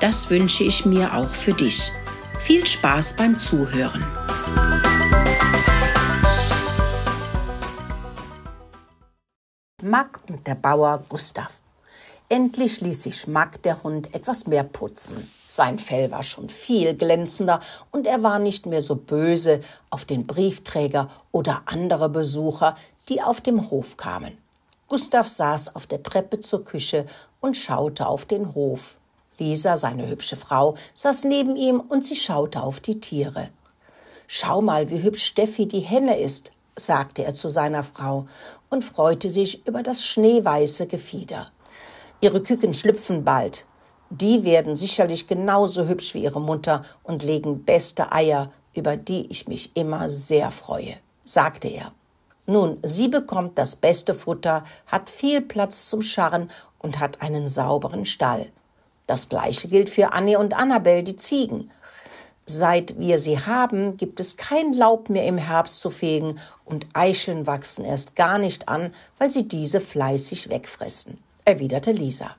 Das wünsche ich mir auch für dich. Viel Spaß beim Zuhören. Mack und der Bauer Gustav. Endlich ließ sich Mack der Hund etwas mehr putzen. Sein Fell war schon viel glänzender und er war nicht mehr so böse auf den Briefträger oder andere Besucher, die auf dem Hof kamen. Gustav saß auf der Treppe zur Küche und schaute auf den Hof. Lisa, seine hübsche Frau, saß neben ihm und sie schaute auf die Tiere. Schau mal, wie hübsch Steffi die Henne ist, sagte er zu seiner Frau und freute sich über das schneeweiße Gefieder. Ihre Küken schlüpfen bald. Die werden sicherlich genauso hübsch wie ihre Mutter und legen beste Eier, über die ich mich immer sehr freue, sagte er. Nun, sie bekommt das beste Futter, hat viel Platz zum Scharren und hat einen sauberen Stall. Das gleiche gilt für Annie und Annabel, die Ziegen. Seit wir sie haben, gibt es kein Laub mehr im Herbst zu fegen und Eicheln wachsen erst gar nicht an, weil sie diese fleißig wegfressen, erwiderte Lisa.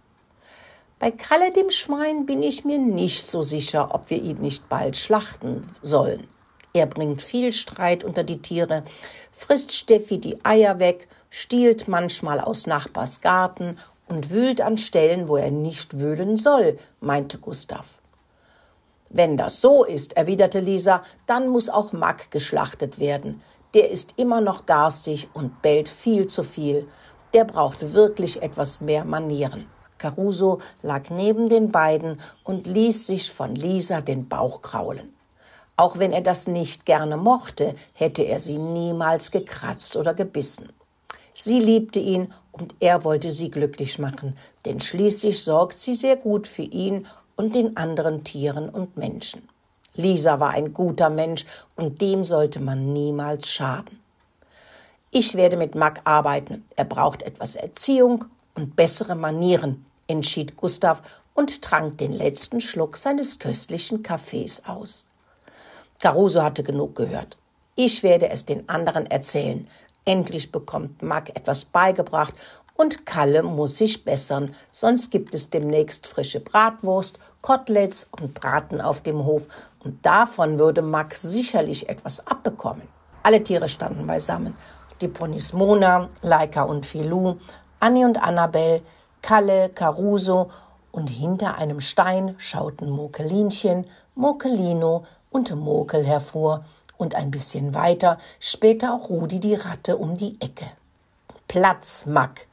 Bei Kalle dem Schwein bin ich mir nicht so sicher, ob wir ihn nicht bald schlachten sollen. Er bringt viel Streit unter die Tiere, frisst Steffi die Eier weg, stiehlt manchmal aus Nachbars Garten und wühlt an Stellen, wo er nicht wühlen soll, meinte Gustav. Wenn das so ist, erwiderte Lisa, dann muss auch Mack geschlachtet werden. Der ist immer noch garstig und bellt viel zu viel. Der braucht wirklich etwas mehr Manieren. Caruso lag neben den beiden und ließ sich von Lisa den Bauch kraulen. Auch wenn er das nicht gerne mochte, hätte er sie niemals gekratzt oder gebissen. Sie liebte ihn und er wollte sie glücklich machen, denn schließlich sorgt sie sehr gut für ihn und den anderen Tieren und Menschen. Lisa war ein guter Mensch und dem sollte man niemals schaden. Ich werde mit Mack arbeiten. Er braucht etwas Erziehung und bessere Manieren, entschied Gustav und trank den letzten Schluck seines köstlichen Kaffees aus. Caruso hatte genug gehört. Ich werde es den anderen erzählen, Endlich bekommt Mack etwas beigebracht und Kalle muss sich bessern, sonst gibt es demnächst frische Bratwurst, Koteletts und Braten auf dem Hof und davon würde Mack sicherlich etwas abbekommen. Alle Tiere standen beisammen. Die Ponys Mona, Laika und Filou, Annie und Annabel, Kalle, Caruso und hinter einem Stein schauten Mokelinchen, Mokelino und Mokel hervor und ein bisschen weiter später auch Rudi die Ratte um die Ecke. Platz, Mack.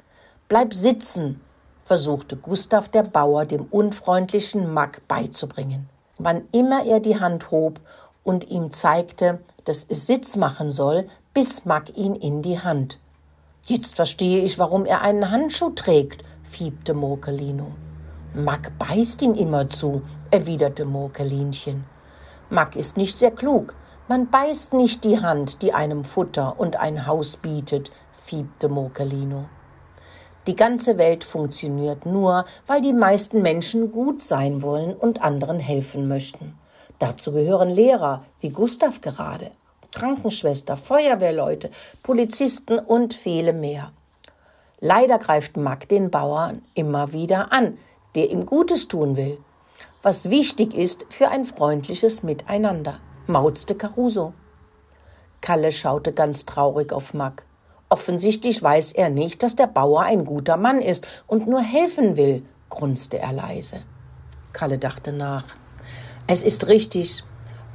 Bleib sitzen, versuchte Gustav der Bauer dem unfreundlichen Mack beizubringen. Wann immer er die Hand hob und ihm zeigte, dass es Sitz machen soll, biss Mack ihn in die Hand. Jetzt verstehe ich, warum er einen Handschuh trägt, fiebte Mokelino. Mack beißt ihn immer zu, erwiderte Mokelinchen. Mack ist nicht sehr klug, man beißt nicht die Hand, die einem Futter und ein Haus bietet, fiebte Mokelino. Die ganze Welt funktioniert nur, weil die meisten Menschen gut sein wollen und anderen helfen möchten. Dazu gehören Lehrer, wie Gustav gerade, Krankenschwester, Feuerwehrleute, Polizisten und viele mehr. Leider greift Mack den Bauern immer wieder an, der ihm Gutes tun will, was wichtig ist für ein freundliches Miteinander mauzte Caruso. Kalle schaute ganz traurig auf Mack. Offensichtlich weiß er nicht, dass der Bauer ein guter Mann ist und nur helfen will, grunzte er leise. Kalle dachte nach. Es ist richtig,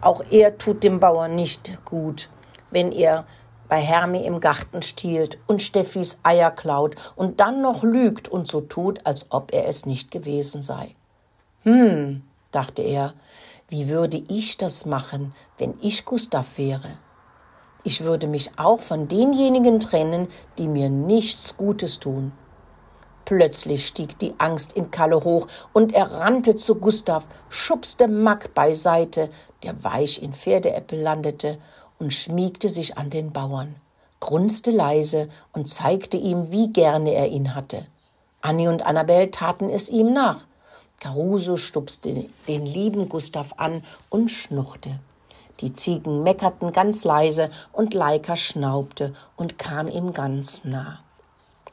auch er tut dem Bauer nicht gut, wenn er bei Hermi im Garten stiehlt und Steffis Eier klaut und dann noch lügt und so tut, als ob er es nicht gewesen sei. Hm, dachte er, wie würde ich das machen, wenn ich Gustav wäre? Ich würde mich auch von denjenigen trennen, die mir nichts Gutes tun. Plötzlich stieg die Angst in Kalle hoch und er rannte zu Gustav, schubste Mack beiseite, der weich in Pferdeäppel landete, und schmiegte sich an den Bauern, grunzte leise und zeigte ihm, wie gerne er ihn hatte. Annie und Annabel taten es ihm nach. Caruso stupste den lieben Gustav an und schnurrte. Die Ziegen meckerten ganz leise und Leika schnaubte und kam ihm ganz nah.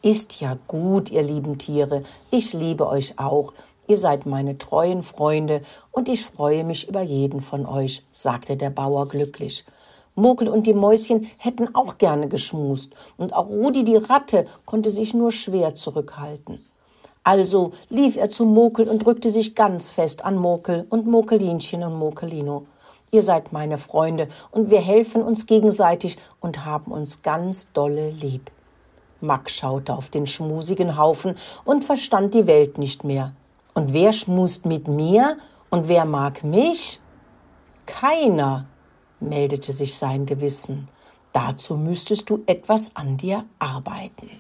Ist ja gut, ihr lieben Tiere, ich liebe euch auch, ihr seid meine treuen Freunde und ich freue mich über jeden von euch, sagte der Bauer glücklich. Mokel und die Mäuschen hätten auch gerne geschmust, und auch Rudi die Ratte konnte sich nur schwer zurückhalten. Also lief er zu Mokel und drückte sich ganz fest an Mokel und Mokelinchen und Mokelino. Ihr seid meine Freunde und wir helfen uns gegenseitig und haben uns ganz dolle lieb. Mack schaute auf den schmusigen Haufen und verstand die Welt nicht mehr. Und wer schmust mit mir und wer mag mich? Keiner, meldete sich sein Gewissen. Dazu müsstest du etwas an dir arbeiten.